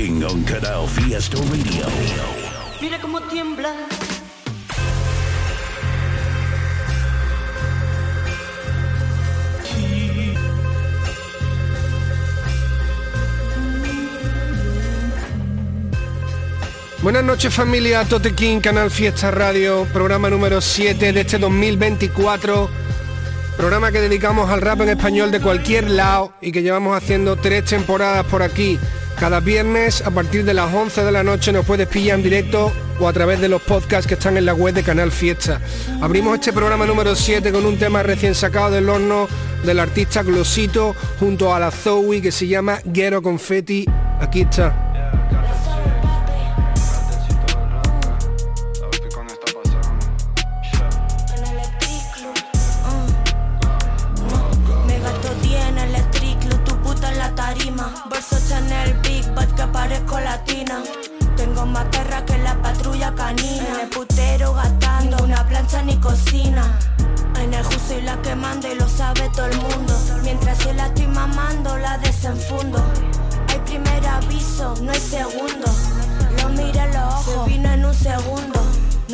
King on Canal Fiesta Radio. Mira cómo tiembla. Buenas noches familia, Tote King, Canal Fiesta Radio, programa número 7 de este 2024, programa que dedicamos al rap en español de cualquier lado y que llevamos haciendo tres temporadas por aquí. Cada viernes a partir de las 11 de la noche nos puedes pillar en directo o a través de los podcasts que están en la web de Canal Fiesta. Abrimos este programa número 7 con un tema recién sacado del horno del artista Glosito junto a la Zoe que se llama Ghetto Confetti. Aquí está.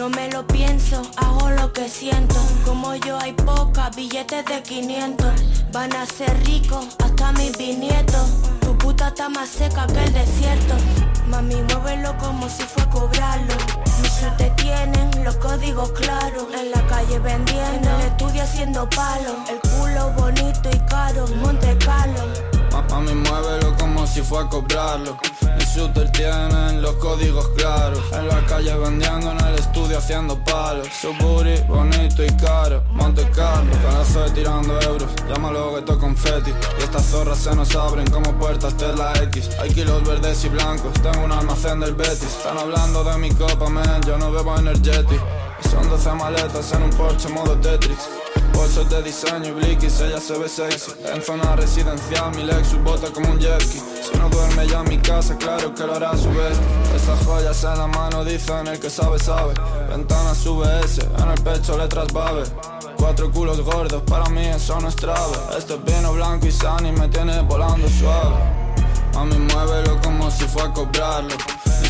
No me lo pienso, hago lo que siento. Como yo hay pocas, billetes de 500. Van a ser ricos hasta mis bisnietos. Tu puta está más seca que el desierto. Mami, muévelo como si fue cobrarlo. Mis te tienen los códigos claros. En la calle vendiendo, en el estudio haciendo palo. El culo bonito y caro, Monte Carlo. Mami, muévelo como si fue a cobrarlo. Mi shooter tienen los códigos claros. En la calle vendiendo, en el estudio haciendo palos. Su bonito y caro. Monte Carlo, carazo tirando euros. Llámalo que confeti. Y estas zorras se nos abren como puertas de la X. Hay kilos verdes y blancos. Tengo un almacén del Betis. Están hablando de mi copa, man. Yo no bebo energetic. Son 12 maletas en un Porsche modo Tetris. Bolsos de diseño y bliquis, ella se ve sexy. En zona residencial, mi Lexus bota como un jet ski. Si no duerme ya en mi casa, claro que lo hará a su vez. Estas joyas en la mano dicen el que sabe, sabe. Ventanas VS, en el pecho letras Babe Cuatro culos gordos, para mí eso no es trave. Este es vino blanco y sano y me tiene volando suave. Mami, muévelo como si fue a cobrarlo.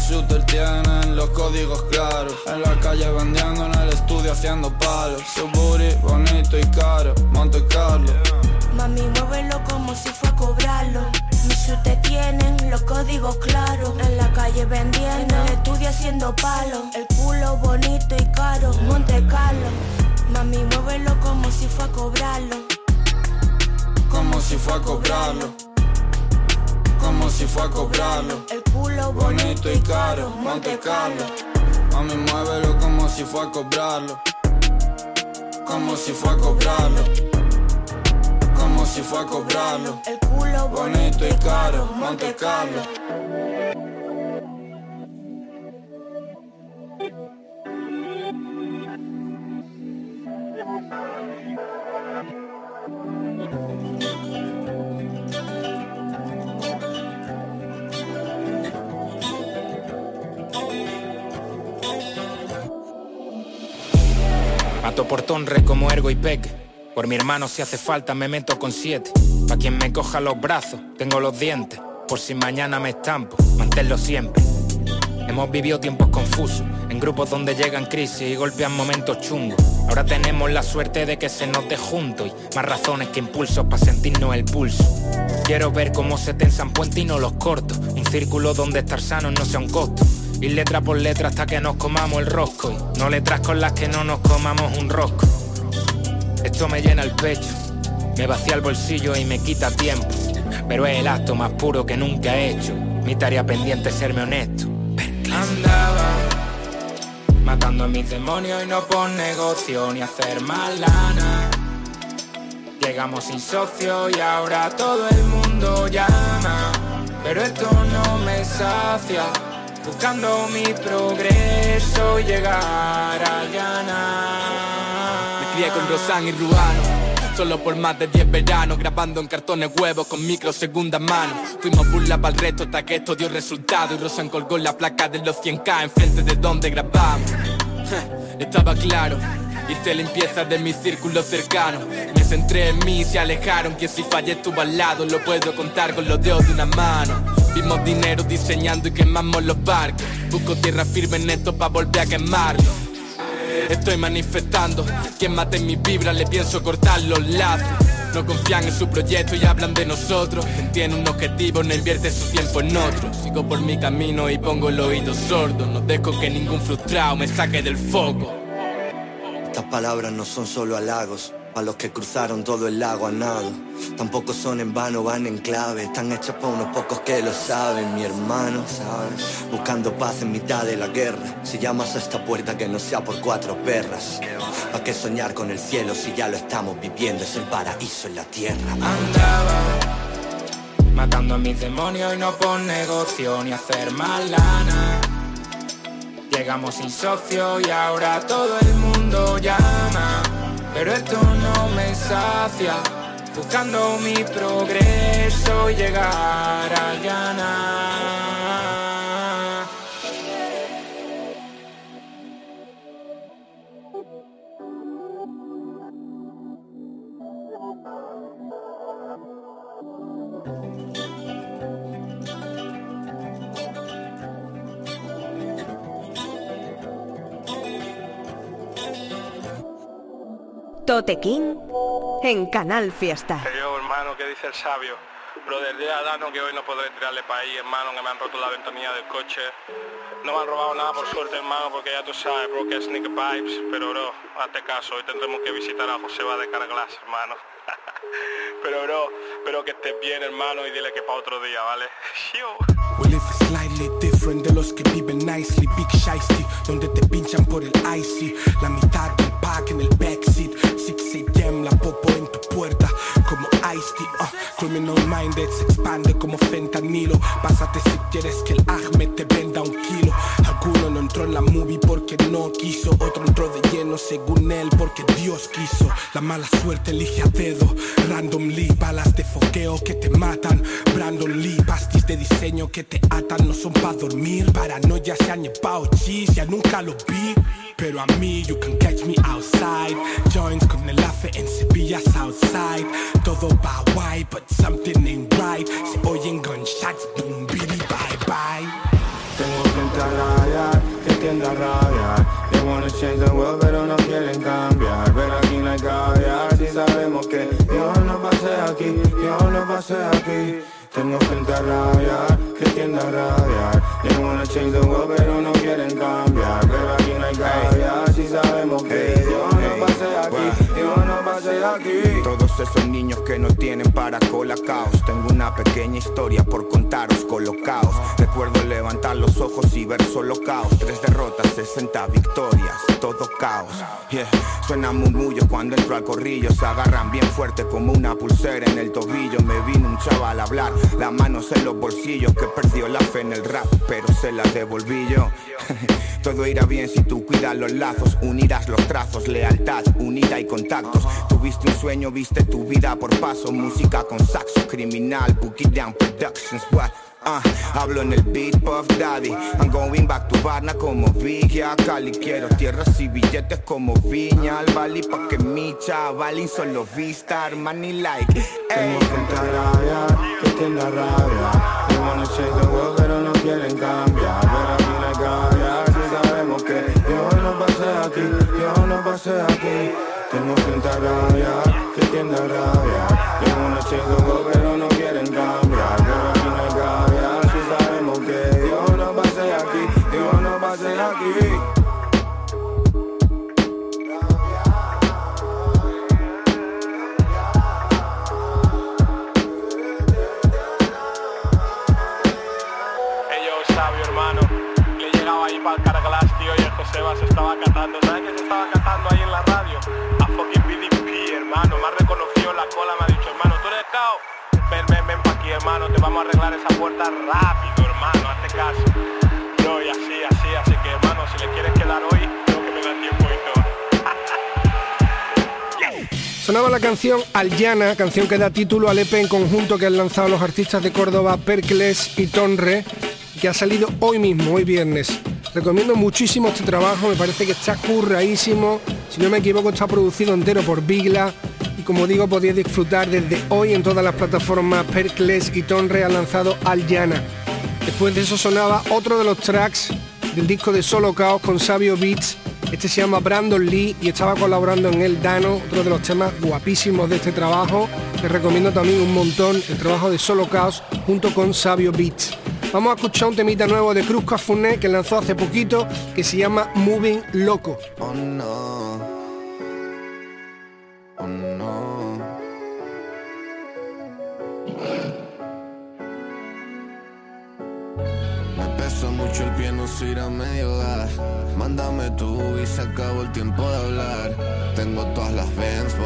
Mi shooter tienen los códigos claros. En la calle vendiendo, en el estudio haciendo palos. Su booty bonito y caro, Monte Carlo. Mami, muévelo como si fue a cobrarlo. Mis te tienen los códigos claros. En la calle vendiendo, en el estudio haciendo palo. El culo bonito y caro, Monte Carlo. Mami, muévelo como si fue a cobrarlo. Como si fue a cobrarlo. Como si fue a cobrarlo. El culo Bonito y caro, Monte Carlo. Mami, muévelo como si fue a cobrarlo. Como si fue a cobrarlo. Como si fue a cobrarlo. El culo Bonito y caro, Monte Carlo. Por tonre como ergo y peque. Por mi hermano si hace falta me meto con siete. Pa' quien me coja los brazos, tengo los dientes. Por si mañana me estampo, manténlo siempre. Hemos vivido tiempos confusos, en grupos donde llegan crisis y golpean momentos chungos. Ahora tenemos la suerte de que se note junto y más razones que impulsos para sentirnos el pulso. Quiero ver cómo se tensan puentes y no los corto. Un círculo donde estar sanos no sea un costo. Ir letra por letra hasta que nos comamos el rosco y no letras con las que no nos comamos un rosco. Esto me llena el pecho, me vacía el bolsillo y me quita tiempo. Pero es el acto más puro que nunca he hecho. Mi tarea pendiente es serme honesto. Andaba matando a mis demonios y no por negocio ni hacer más lana. Llegamos sin socio y ahora todo el mundo llama. Pero esto no me sacia. Buscando mi progreso llegar a ganar. Me crié con Rosan y Ruano Solo por más de 10 veranos Grabando en cartones huevos con micro segunda mano Fuimos burla para el resto hasta que esto dio resultado Y Rosan colgó la placa de los 100k enfrente de donde grabamos Estaba claro Hice limpieza de mi círculo cercano. Me centré en mí y se alejaron. Que si fallé estuvo al lado Lo puedo contar con los dedos de una mano. Vimos dinero diseñando y quemamos los barcos. Busco tierra firme en esto para volver a quemarlo. Estoy manifestando Quien mate mi vibra le pienso cortar los lazos. No confían en su proyecto y hablan de nosotros. Quien tiene un objetivo no invierte su tiempo en otro. Sigo por mi camino y pongo el oído sordo No dejo que ningún frustrado me saque del foco Estas palabras no son solo halagos, a los que cruzaron todo el lago a nado. Tampoco son en vano, van en clave, están hechas por unos pocos que lo saben, mi hermano, ¿sabes? Buscando paz en mitad de la guerra. Si llamas a esta puerta que no sea por cuatro perras. ¿Para qué soñar con el cielo si ya lo estamos viviendo? Es el paraíso en la tierra. Andaba matando a mis demonios y no por negocio ni hacer mal lana. Llegamos sin socio y ahora todo el mundo llama. Pero esto no me sacia. Buscando mi progreso y llegar a ganar. Tote King en Canal Fiesta. Yo, hermano, ¿qué dice el sabio? Brother, dile a Dano que hoy no podré tirarle para ahí, hermano, que me han roto la ventanilla del coche. No me han robado nada, por suerte, hermano, porque ya tú sabes, bro, que es Sneaker Pipes. Pero, bro, hazte caso, hoy tendremos que visitar a Joseba de Carglass, hermano. pero, bro, espero que estés bien, hermano, y dile que para otro día, ¿vale? Yo. We live slightly different de los que viven nicely Big Shiesty, donde te pinchan por el icy La mitad del pack en el Se expande como fentanilo. Pásate si quieres que el Ahmed te venda un kilo. Alguno no entró en la movie porque no quiso. Otro entró de lleno según él porque Dios quiso. La mala suerte elige a dedo. Randomly, balas de foqueo que te matan. Brandon Lee, pastis de diseño que te atan. No son pa' dormir, paranoia se han llevado chis Ya nunca lo vi pero a mí, you can catch me outside. Joints con el afe en Sevilla Southside Todo va guay, but something ain't right. Se oyen gunshots, boom, bidi, bye, bye Tengo gente a rayar, que tiende a rabiar They wanna change the world pero no quieren cambiar. Pero aquí no hay caviar, si sabemos que Dios no pase aquí, Dios no pase aquí tengo gente a rabiar, que tiende a rabiar. They wanna change the world pero no quieren cambiar. Pero aquí no hay caviar, si sabemos que Dios no pase aquí, Todos esos niños que no tienen para colacaos Tengo una pequeña historia por contaros colocaos. Recuerdo levantar los ojos y ver solo caos. Tres derrotas, 60 victorias, todo caos. Yeah. Suena murmullo cuando entro al corrillo. Se agarran bien fuerte como una pulsera en el tobillo. Me vino un chaval a hablar las manos en los bolsillos que perdió la fe en el rap, pero se la devolví yo. Todo irá bien si tú cuidas los lazos, unirás los trazos, lealtad, unida y contactos. Tuviste un sueño, viste tu vida por paso, música con saxo, criminal, Boogie Down Productions, what? Uh, hablo en el beat Puff Daddy. I'm going back to Varna como Villa Cali. Quiero tierras y billetes como Viña Al Bali pa' que mi chavalín solo vista Armani like Tengo gente a rabiar, que tiende a rabiar They wanna change the world pero no quieren cambiar. Pero aquí no hay caviar, si sabemos que Dios no pase aquí, Dios no pase aquí Tengo gente a rabiar, que tiende a rabiar They wanna change the world pero no quieren la canción que da título al EP en conjunto que han lanzado los artistas de Córdoba Percles y Tonre, que ha salido hoy mismo, hoy viernes. Recomiendo muchísimo este trabajo, me parece que está curraísimo, si no me equivoco está producido entero por Bigla y como digo podéis disfrutar desde hoy en todas las plataformas Percles y Tonre han lanzado Aljana. Después de eso sonaba otro de los tracks del disco de Solo Chaos con Sabio Beats este se llama Brandon Lee y estaba colaborando en el Dano, otro de los temas guapísimos de este trabajo. Te recomiendo también un montón el trabajo de Solo Chaos junto con Sabio Beats. Vamos a escuchar un temita nuevo de Cruz Cafuné que lanzó hace poquito que se llama Moving Loco. Oh no. Se acabó el tiempo de hablar. Tengo todas las Benz,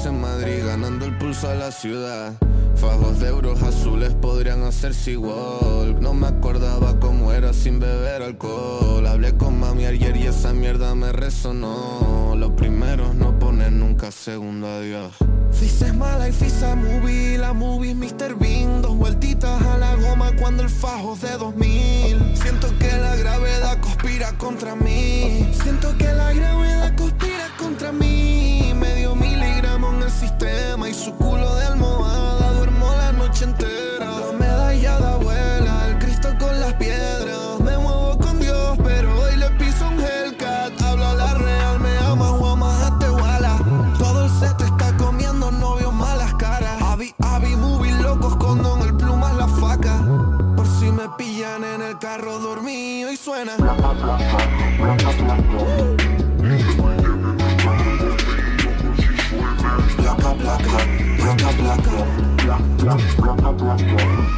Penthouse en Madrid, ganando el pulso a la ciudad. Fajos de euros azules podrían hacerse igual. No me acordaba cómo era sin beber alcohol. Hablé con mami ayer y esa mierda me resonó. Los primeros no ponen nunca segundo adiós. Dices mala y fisa movie, la movie Mr. Bean Dos vueltitas a la goma cuando el fajo de 2000 Siento que la gravedad conspira contra mí Siento que la gravedad conspira contra mí Placa,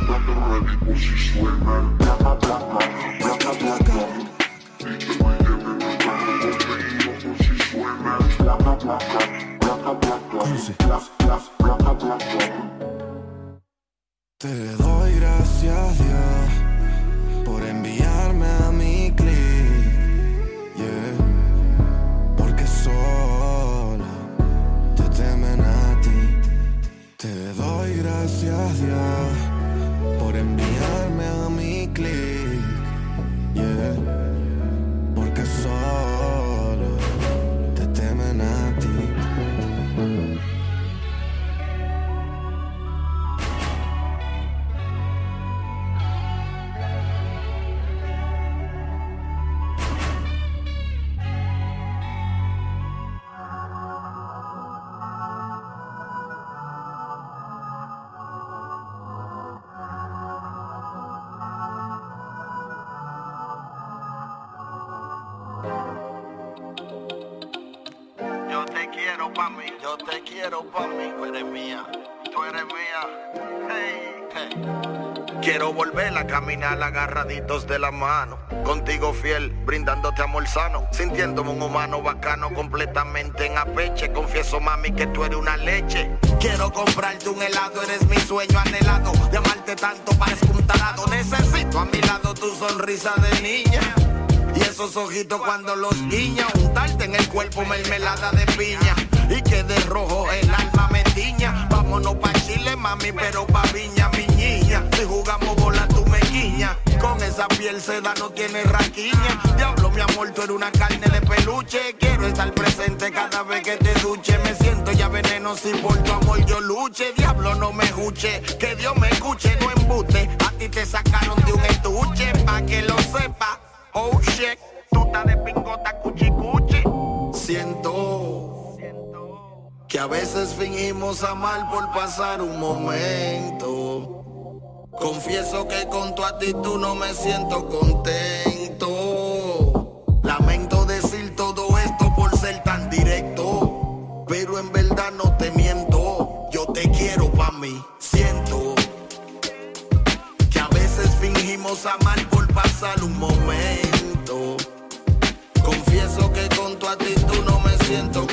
yo te quiero pa' mí, tú eres mía, tú eres mía. Hey, hey. Quiero volver a caminar agarraditos de la mano, contigo fiel, brindándote amor sano, sintiéndome un humano bacano completamente en apeche. Confieso mami que tú eres una leche. Quiero comprarte un helado, eres mi sueño anhelado, de amarte tanto parezco un. Necesito a mi lado tu sonrisa de niña. Y esos ojitos cuando los guiña, untarte en el cuerpo mermelada de piña. Y que de rojo el alma me tiña. Vámonos pa' Chile, mami, pero pa' Viña, mi niña. Si jugamos bola, tú me guiña. Con esa piel seda no tiene raquiña. Diablo, mi amor, tú eres una carne de peluche. Quiero estar presente cada vez que te duche. Me siento ya veneno si por tu amor yo luche. Diablo, no me escuche. Que Dios me escuche, no embute. A ti te sacaron de un estuche, pa' que lo sepa. Oh shit, tú estás de pingota cuchi cuchi. Siento que a veces fingimos amar por pasar un momento. Confieso que con tu actitud no me siento contento. Lamento decir todo esto por ser tan directo. Pero en verdad no te miento. Yo te quiero pa' mí. Siento que a veces fingimos amar por pasar un momento. Confieso que con tu actitud no me siento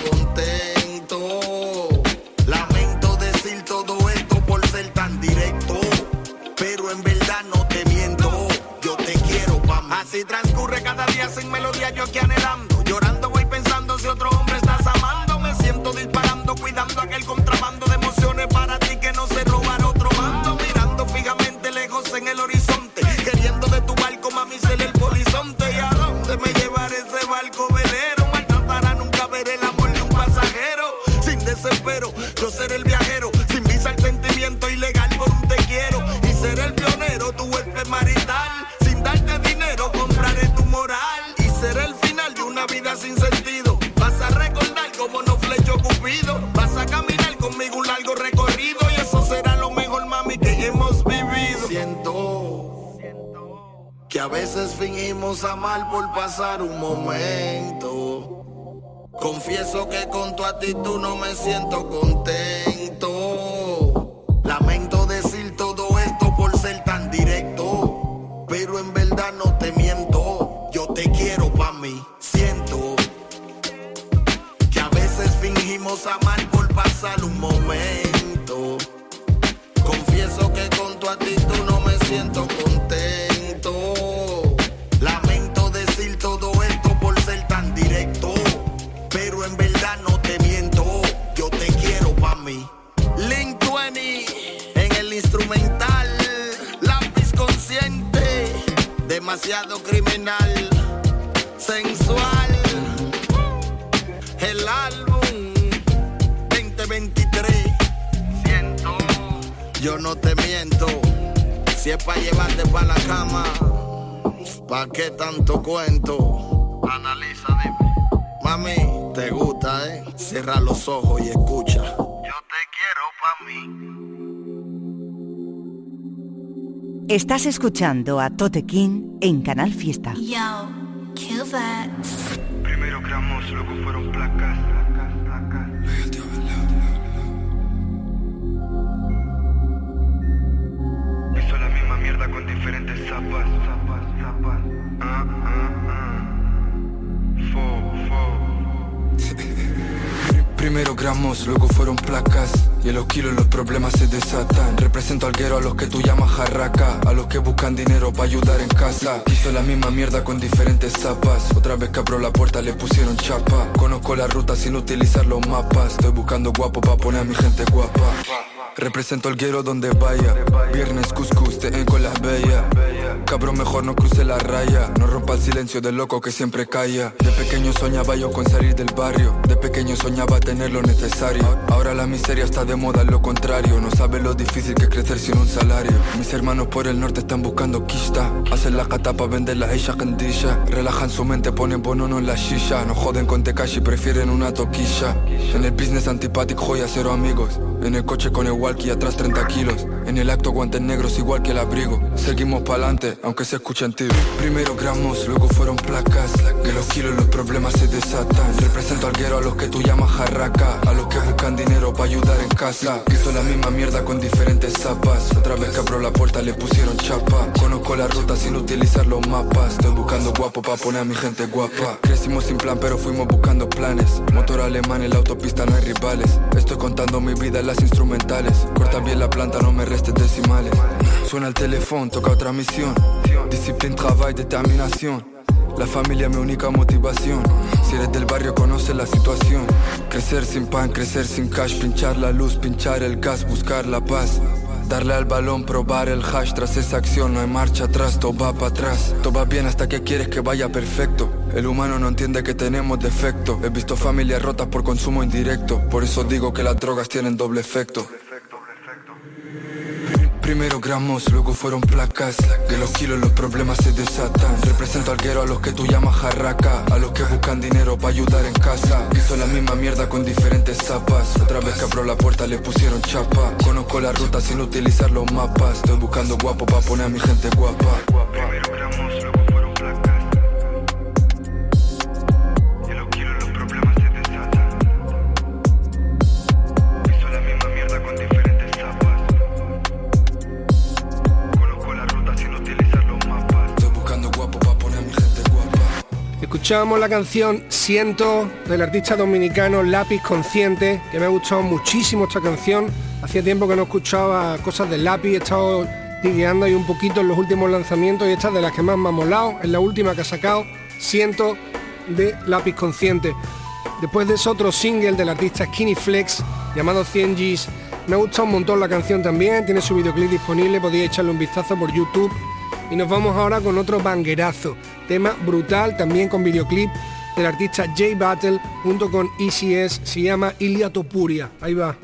amar por llevarte pa' la cama. ¿Pa' qué tanto cuento? Analiza, dime. Mami, te gusta, ¿eh? Cierra los ojos y escucha. Yo te quiero pa' mí. Estás escuchando a Tote King en Canal Fiesta. Yo, kill that. Primero gramos, luego fueron placas. Con diferentes zapas, zapas, zapas. Ah, ah, ah. Primero gramos, luego fueron placas. Y en los kilos los problemas se desatan. Represento al guero a los que tú llamas jarraca. A los que buscan dinero para ayudar en casa. Hizo la misma mierda con diferentes zapas. Otra vez que abrió la puerta le pusieron chapa. Conozco la ruta sin utilizar los mapas. Estoy buscando guapo para poner a mi gente guapa Represento al guero donde vaya. Viernes cuscús, te con las bellas Cabrón mejor no cruce la raya. No rompa el silencio del loco que siempre calla. De pequeño soñaba yo con salir del barrio. De pequeño soñaba tener lo necesario. Ahora la miseria está de moda, lo contrario. No sabe lo difícil que crecer sin un salario. Mis hermanos por el norte están buscando quista. Hacen la cata pa' vender la isha candilla Relajan su mente, ponen bonono en la shisha No joden con Tekashi, prefieren una toquilla. En el business antipático, joya cero amigos. En el coche con el walkie atrás 30 kilos. En el acto guantes negros igual que el abrigo. Seguimos pa'lante, aunque se escuchen tiros Primero gramos, luego fueron placas. Que los kilos los problemas se desatan. Represento al guero a los que tú llamas jarraca. A los que buscan dinero para ayudar en casa. Hizo la misma mierda con diferentes zapas. Otra vez que abrió la puerta le pusieron chapa. Conozco la ruta sin utilizar los mapas. Estoy buscando guapo para poner a mi gente guapa. Crecimos sin plan pero fuimos buscando planes. Motor alemán en la autopista no hay rivales. Estoy contando mi vida en las instrumentales Corta bien la planta no me restes decimales. Suena el teléfono, toca otra misión. Disciplina, trabajo, determinación. La familia mi única motivación. Si eres del barrio conoces la situación. Crecer sin pan, crecer sin cash Pinchar la luz, pinchar el gas, buscar la paz. Darle al balón, probar el hash. Tras esa acción no hay marcha atrás, todo va para atrás. Todo va bien hasta que quieres que vaya perfecto. El humano no entiende que tenemos defecto. He visto familias rotas por consumo indirecto. Por eso digo que las drogas tienen doble efecto Primero gramos, luego fueron placas. De los kilos los problemas se desatan. Represento al guero a los que tú llamas jarraca. A los que buscan dinero para ayudar en casa. Hizo la misma mierda con diferentes zapas. Otra vez que abrió la puerta le pusieron chapa. Conozco la ruta sin utilizar los mapas. Estoy buscando guapo para poner a mi gente guapa. Primero gramos, luego Escuchábamos la canción Siento del artista dominicano Lápiz Consciente, que me ha gustado muchísimo esta canción. Hacía tiempo que no escuchaba cosas del lápiz, he estado tigueando ahí un poquito en los últimos lanzamientos y esta es de las que más me ha molado, es la última que ha sacado. Siento de Lápiz Consciente. Después de ese otro single del artista Skinny Flex llamado 100 G's. Me ha gustado un montón la canción también, tiene su videoclip disponible, podéis echarle un vistazo por YouTube. Y nos vamos ahora con otro banguerazo, tema brutal también con videoclip del artista J Battle junto con ECS, se llama Ilia Topuria. Ahí va.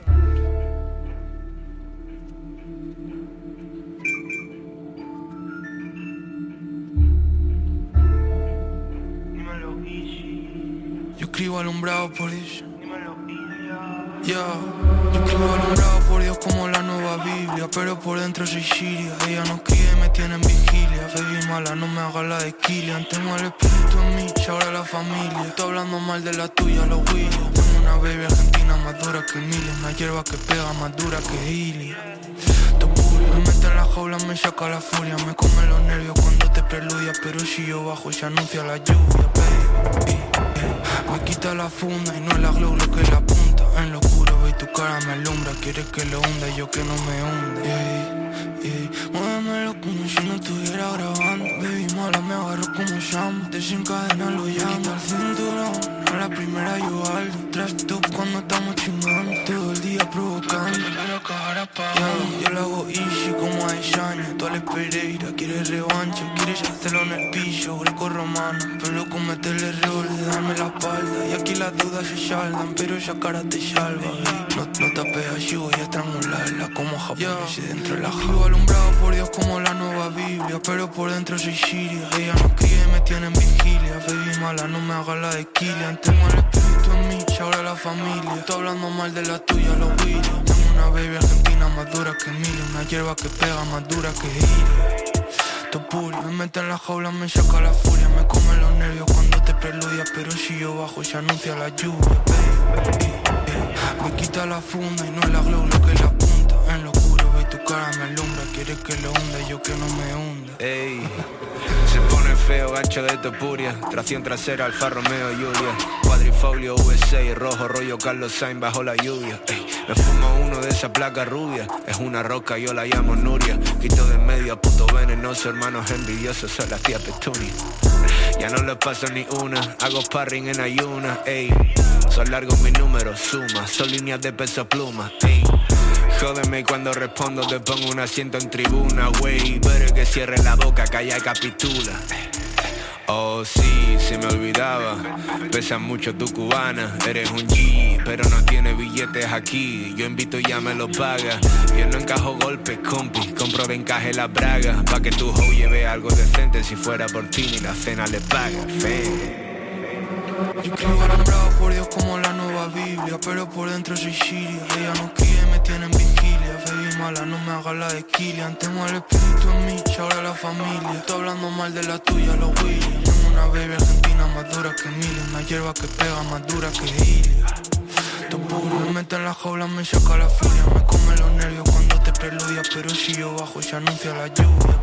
Yo escribo alumbrado por ella. Yo, yo escribo alumbrado por Dios como la nueva Biblia, pero por dentro soy Siria. Ella cría y me tiene en vigilia. Baby mala, no me haga la de Killian. Tengo el espíritu en mí, ahora la familia. Estoy hablando mal de la tuya, los Williams. Tengo una baby argentina más dura que Emilia. Una hierba que pega más dura que Ilia. Me mete en la jaula, me saca la furia. Me come los nervios cuando te preludia. Pero si yo bajo, se anuncia la lluvia, baby. Me quita la funda y no es la glow lo que la punta En lo oscuro ve tu cara me alumbra Quieres que lo hunda y yo que no me hunde. Yeah. Muévemelo como si no estuviera grabando. Baby mala me agarro como llamo Desencadena lo llamo al cinturón. A la primera yo algo Tras tú cuando estamos yeah, Yo lo hago easy como a Shania. Tú al Pereira quieres revancha Quieres hacerlo en el piso. Greco romano Pero comete el error de darme la espalda. Y aquí las dudas se saldan Pero esa cara te salva. No, no te apeas, yo voy a estrangularla Como japonés y dentro de la jaula. alumbrado por Dios como la nueva Biblia Pero por dentro soy Siria. Ella cría y me tiene en vigilia. Baby mala, no me hagas la de Killian. Tengo el espíritu en mí, ahora la familia. Estoy hablando mal de la tuya, los Williams una baby argentina más dura que Emilia Una hierba que pega más dura que Ilia Topuri, me mete en la jaula, me saca la furia Me come los nervios cuando te preludia Pero si yo bajo se anuncia la lluvia, baby. Me quita la funda y no es la glow lo que la punta En lo oscuro ve tu cara me alumbra Quieres que lo hunda yo que no me hunda. Ey, se pone feo, gancho de topuria. Tracción trasera, Alfa Romeo, Julia. Cuadrifolio, V6, rojo, rollo Carlos Sainz bajo la lluvia. Ey, me fumo uno de esa placa rubia Es una roca, yo la llamo Nuria. Quito de medio a puto venenoso Hermanos envidiosos, soy la tía Petunia Ya no les paso ni una Hago sparring en ayuna, ey. Son largos mis números, suma Son líneas de peso pluma, ey Jódeme cuando respondo te pongo un asiento en tribuna, wey Pero que cierre la boca, calla y capitula. Oh sí, se me olvidaba. Pesa mucho tu cubana. Eres un G, pero no tiene billetes aquí. Yo invito y ya me lo paga. Yo no encajo golpes, compi. Compro de encaje la braga. Pa' que tu hoe lleve algo decente. Si fuera por ti ni la cena le paga. Fe. Yo escribo alumbrado por Dios como la nueva Biblia Pero por dentro soy Siria Ella cría y me tiene en vigilia. Baby mala, no me hagas la de Killian. Tengo el espíritu en mí, y ahora la familia. Estoy hablando mal de la tuya, los Williams. Tengo una baby argentina más dura que Emilia Una hierba que pega más dura que Ilia Topuro, me mete en la jaula, me saca la furia. Me come los nervios cuando te preludia Pero si yo bajo se anuncia la lluvia,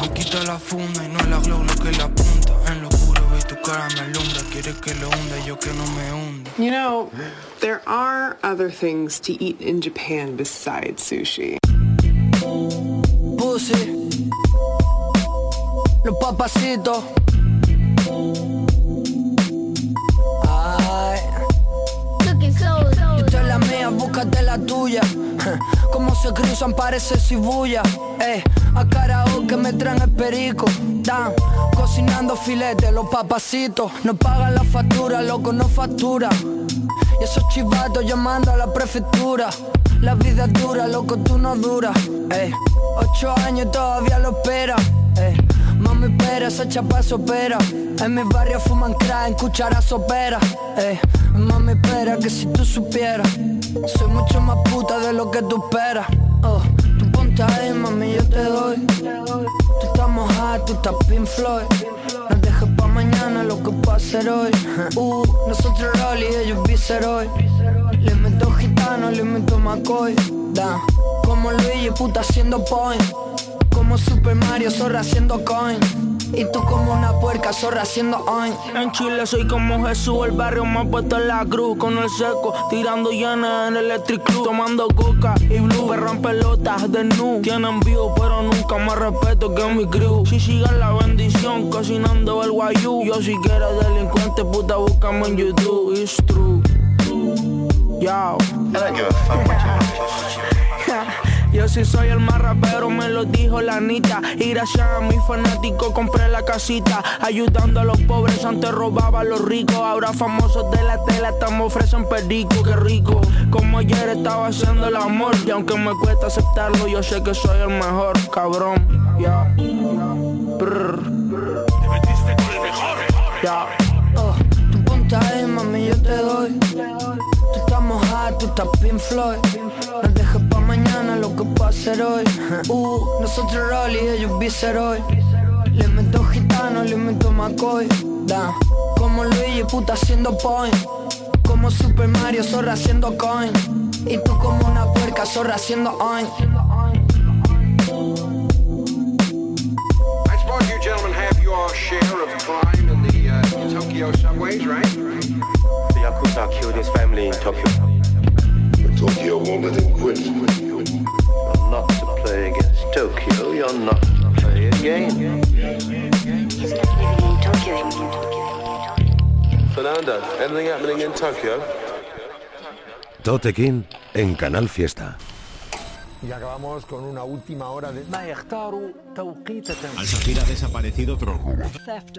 Me quita la funda y no es la glow lo que la punta You know, there are other things to eat in Japan besides sushi. Pussy, los papacitos. Ay. Mía, búscate la tuya. Como se cruzan parece cibulla. Eh, a karaoke me traen el perico. Dan, cocinando filete, los papacitos. No pagan la factura, loco, no factura. Y esos chivatos llamando a la prefectura. La vida es dura, loco, tú no duras. Eh, ocho años todavía lo espera. Eh, mami espera, esa chapa sopera. En mi barrio fuman crack, en cuchara sopera. Eh, mami espera que si tú supieras. Soy mucho más puta de lo que tú esperas. Oh, tú ponte ahí, mami, yo te doy. Tú estás mojada, tú estás Pink Floyd. No dejes pa' mañana lo que puedo hacer hoy. Uh, nosotros roll y ellos viceroy. Le meto gitano, le meto McCoy. Da, como Luigi, puta haciendo point. Como Super Mario, zorra haciendo coin. Y tú como una puerca zorra haciendo on. En Chile soy como Jesús, el barrio más puesto en la cruz. Con el seco, tirando llena en el electric club. Tomando coca y blue, perran pelotas de nu. Tienen view, pero nunca más respeto que mi crew. Si sigan la bendición, cocinando el guayú. Yo si quieres delincuente, puta, búscame en YouTube. It's true. Yo. Yo sí soy el más rapero, me lo dijo la Anita. Y gracias a mi fanático compré la casita. Ayudando a los pobres, antes robaba a los ricos. Ahora famosos de la tela, estamos ofrecen perico, qué rico. Como ayer estaba haciendo el amor Y aunque me cuesta aceptarlo, yo sé que soy el mejor, cabrón. Ya. Brr. Ya. oh, Tú ponte ahí, mami, yo te doy. Tú estás mojada, tú estás Pink Floyd. No dejes pa' mañana lo que pase hoy Uh, nosotros Rolly, ellos Viceroy. Le meto gitano, le meto McCoy. Da, como Luigi, puta haciendo point. Como Super Mario, zorra haciendo coin. Y tú como una puerca, zorra haciendo on I suppose you gentlemen have your share of crime in the uh, Tokyo subways, right? Anything happening in Tokyo? Totequín en Canal Fiesta. Y acabamos con una última hora de... Al Shakir ha desaparecido otro robot. Theft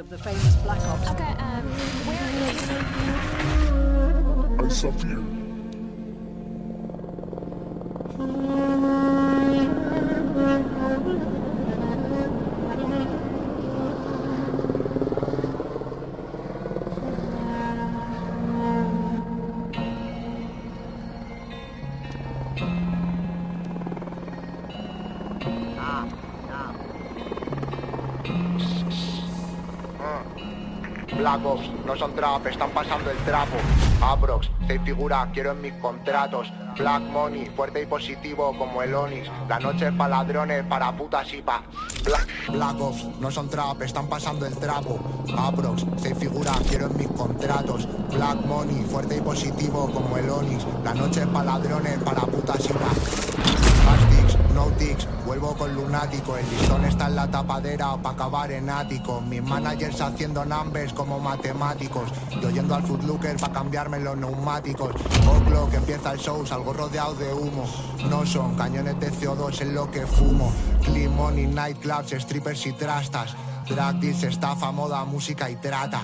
son trap, están pasando el trapo. Aprox, te figura, quiero en mis contratos. Black Money, fuerte y positivo como el Onix. La noche es pa' ladrones, para putas y pa. Black, Ops, no son trap, están pasando el trapo. Aprox, se figura, quiero en mis contratos. Black Money, fuerte y positivo como el Onix. La noche es pa' ladrones, para putas y pa. Plastics, no tics, vuelvo con lunático. El listón está en la tapadera pa' acabar en ático. Mis managers haciendo numbers como matemáticos. Yo yendo al footlooker pa' cambiarme los neumáticos. Oclo que empieza el show, salgo rodeado de humo. No son cañones de CO2 en lo que fumo. Clean money, nightclubs, strippers y trastas. Drag deals, estafa, moda, música y trata.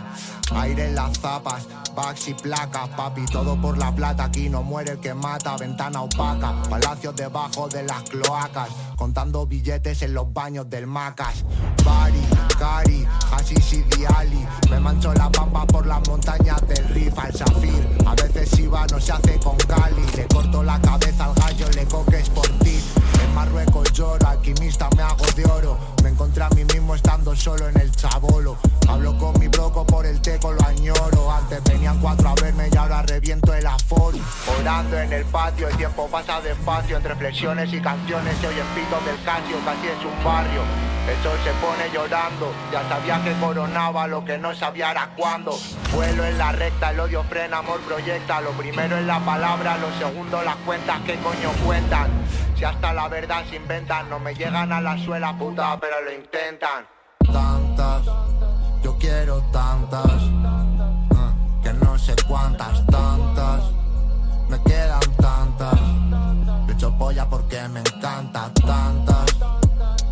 Aire en las zapas, bags y placas, papi, todo por la plata. Aquí no muere el que mata, ventana opaca. Palacios debajo de las cloacas, contando billetes en los baños del Macas. Bari, Cari, Hashish y Diali. Me mancho la pampa por las montañas del Rif al Zafir. A veces iba, no se hace con Cali. Le corto la cabeza al gallo, le coques por ti. En Marruecos lloro, alquimista me hago de oro. Me encontré a mí mismo estando solo en el chabolo. Hablo con mi broco por el teco, lo añoro. Antes venían cuatro a verme y ahora reviento el aforo. Orando en el patio, el tiempo pasa despacio. Entre flexiones y canciones se oyen del casio, casi es un barrio. El sol se pone llorando, ya sabía que coronaba lo que no sabía era cuándo. Vuelo en la recta, el odio frena, amor proyecta. Lo primero es la palabra, lo segundo las cuentas, ¿qué coño cuentan? Si hasta la verdad se inventan, no me llegan a la suela puta, pero lo intentan. Tantas, yo quiero tantas, ah, que no sé cuántas tantas, me quedan tantas. Porque me encanta tantas,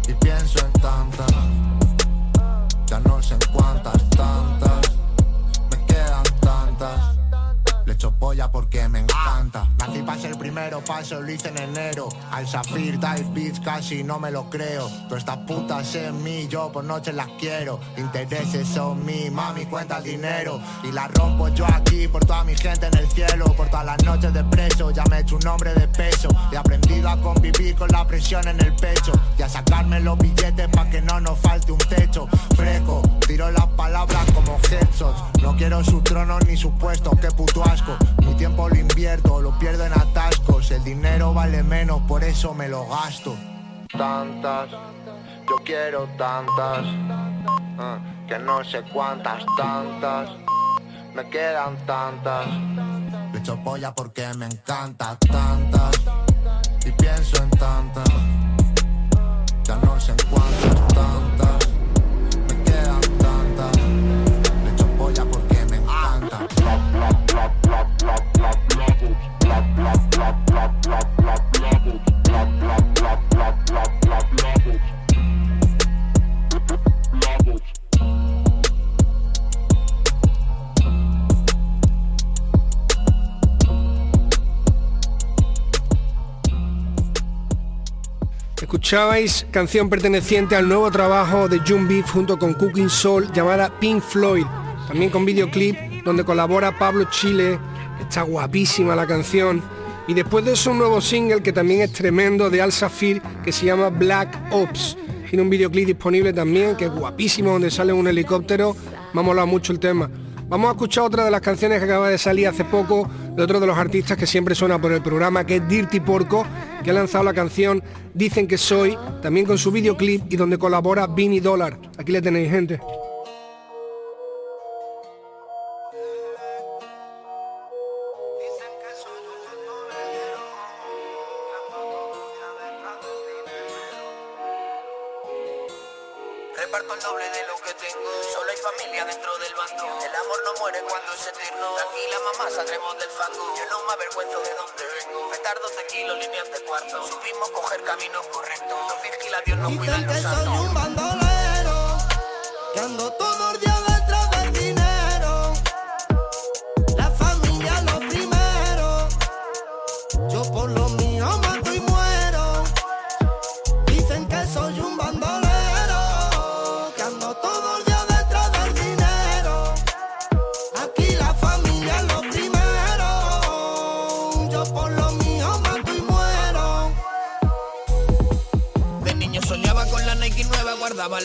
y pienso en tantas, ya no Le echo polla porque me encanta. Nací para ser el primero paso, lo hice en enero. Al Zafir, Dive Beats, casi no me lo creo. Todas estas putas en mí, yo por noche las quiero. Intereses son mí, mami cuenta el dinero. Y la rompo yo aquí por toda mi gente en el cielo. Por todas las noches de preso, ya me he hecho un nombre de peso. He aprendido a convivir con la presión en el pecho. Y a sacarme los billetes para que no nos falte un techo. Freco, tiro las palabras como headshots. No quiero sus tronos ni sus puestos, qué puto asco. Mi tiempo lo invierto, lo pierdo en atascos. El dinero vale menos, por eso me lo gasto. Tantas, yo quiero tantas. ah, que no sé cuántas tantas, me quedan tantas. Le echo polla porque me encanta tantas y pienso en tantas. Ya no sé cuántas tantas, Escuchabais canción perteneciente al nuevo trabajo de June Beef junto con Cooking Soul llamada Pink Floyd, también con videoclip donde colabora Pablo Chile, está guapísima la canción. Y después de eso un nuevo single que también es tremendo de Al Safir que se llama Black Ops. Tiene un videoclip disponible también que es guapísimo donde sale un helicóptero. Me ha molado mucho el tema. Vamos a escuchar otra de las canciones que acaba de salir hace poco de otro de los artistas que siempre suena por el programa, que es Dirty Porco, que ha lanzado la canción Dicen que soy, también con su videoclip y donde colabora Vinny Dollar. Aquí le tenéis gente.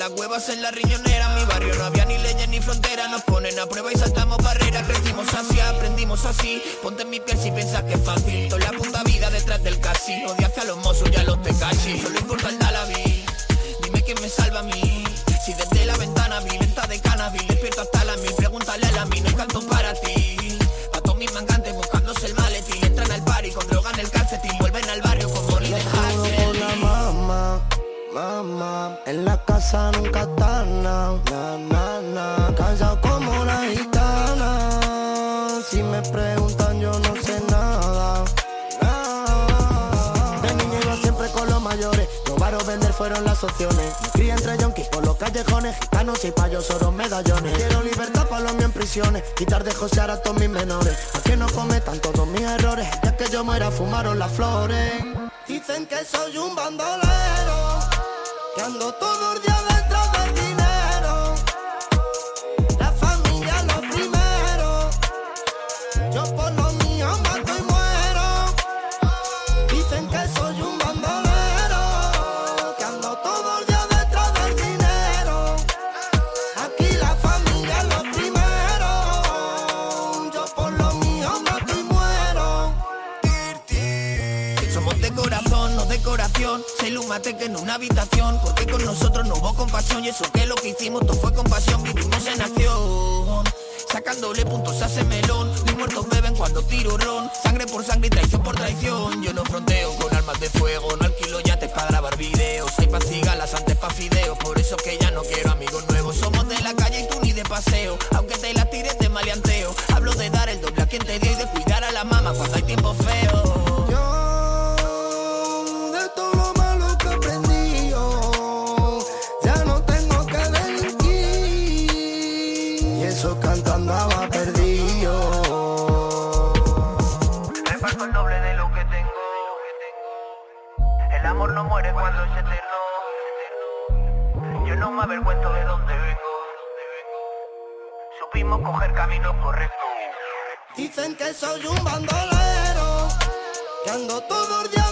Las huevas en la riñonera. Mi barrio no había ni leyes ni frontera, nos ponen a prueba y saltamos barreras. Crecimos así, aprendimos así. Ponte en mi piel si piensas que es fácil. Toda la puta vida detrás del casino. Odiaste a los mozos y a los tecachi. Solo importa el dalabi. Dime quién me salva a mí. Si desde la ventana vi lenta de cannabis, despierto hasta la mil. Pregúntale a la mí, no canto para ti. Pa' todos mis mangantes buscándose el maletín. Entran al party con droga en el calcetín. Vuelven al barrio mamá, en la casa nunca está na, na, na, na. Como una gitana, si me preguntan yo no sé nada. nada. De niño iba siempre con los mayores, robar o vender fueron las opciones. Me entre yonkis por los callejones, gitanos y payos, oros, medallones. Quiero libertad para los míos en prisiones, quitar de josear a todos mis menores. A que no cometan todos mis errores, ya que yo muera fumaron las flores. Dicen que soy un bandolero, que ando todo el Ilumate que en una habitación. Porque con nosotros no hubo compasión. Y eso que lo que hicimos todo fue con pasión. Vivimos en acción. Sacándole puntos a ese melón. Mis muertos beben cuando tiro ron. Sangre por sangre y traición por traición. Yo no fronteo con armas de fuego. No alquilo yates para grabar videos. Hay pa' cigalas antes pa' fideos. Por eso que ya no quiero amigos nuevos. Somos de la calle y tú ni de paseo. Caminos correctos. Dicen que soy un bandolero, que ando todo el día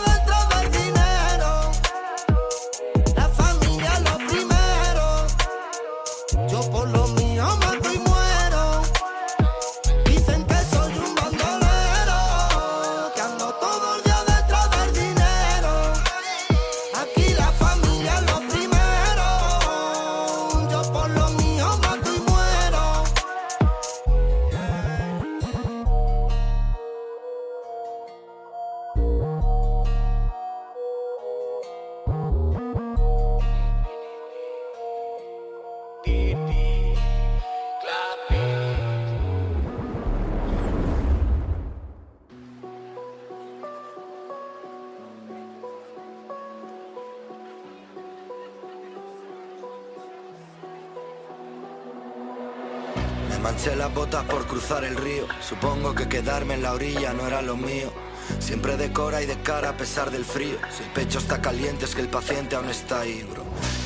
en la orilla no era lo mío. Siempre decora y de cara a pesar del frío. Si el pecho está caliente es que el paciente aún está ahí.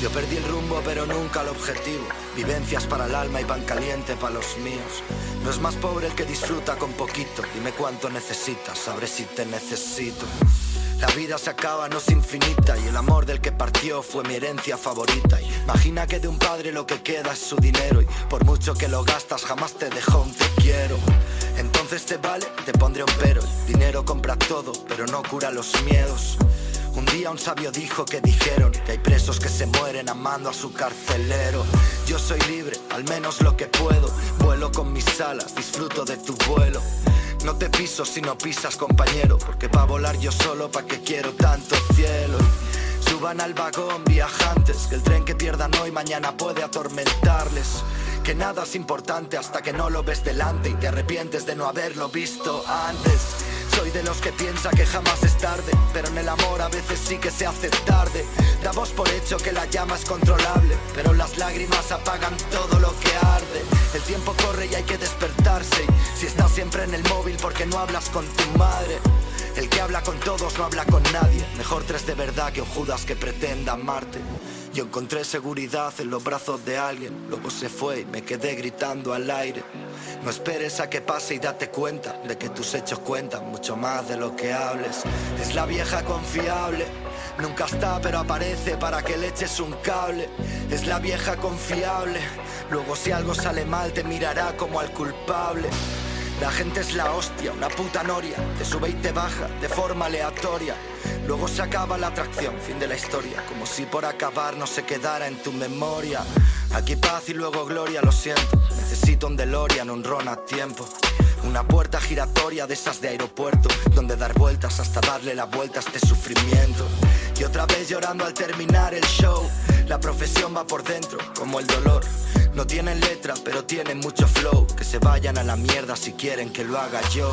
Yo perdí el rumbo pero nunca el objetivo. Vivencias para el alma y pan caliente para los míos. No es más pobre el que disfruta con poquito. Dime cuánto necesitas, sabré si te necesito. La vida se acaba, no es infinita Y el amor del que partió fue mi herencia favorita Imagina que de un padre lo que queda es su dinero Y por mucho que lo gastas jamás te dejó un te quiero Entonces te vale, te pondré un pero El dinero compra todo, pero no cura los miedos un día un sabio dijo que dijeron que hay presos que se mueren amando a su carcelero. Yo soy libre, al menos lo que puedo. Vuelo con mis alas, disfruto de tu vuelo. No te piso si no pisas, compañero, porque pa' volar yo solo, pa' que quiero tanto cielo. Suban al vagón viajantes, que el tren que pierdan hoy mañana puede atormentarles. Que nada es importante hasta que no lo ves delante y te arrepientes de no haberlo visto antes. Soy de los que piensa que jamás es tarde, pero en el amor a veces sí que se hace tarde. Damos por hecho que la llama es controlable, pero las lágrimas apagan todo lo que arde. El tiempo corre y hay que despertarse. Si estás siempre en el móvil porque no hablas con tu madre. El que habla con todos no habla con nadie. Mejor tres de verdad que un Judas que pretenda amarte. Yo encontré seguridad en los brazos de alguien, luego se fue y me quedé gritando al aire. No esperes a que pase y date cuenta de que tus hechos cuentan mucho más de lo que hables. Es la vieja confiable, nunca está pero aparece para que le eches un cable. Es la vieja confiable, luego si algo sale mal te mirará como al culpable. La gente es la hostia, una puta noria, te sube y te baja de forma aleatoria. Luego se acaba la atracción, fin de la historia, como si por acabar no se quedara en tu memoria. Aquí paz y luego gloria, lo siento. Necesito un DeLorean, un ron a tiempo. Una puerta giratoria de esas de aeropuerto, donde dar vueltas hasta darle la vuelta a este sufrimiento. Y otra vez llorando al terminar el show. La profesión va por dentro, como el dolor. No tienen letra, pero tienen mucho flow. Que se vayan a la mierda si quieren que lo haga yo.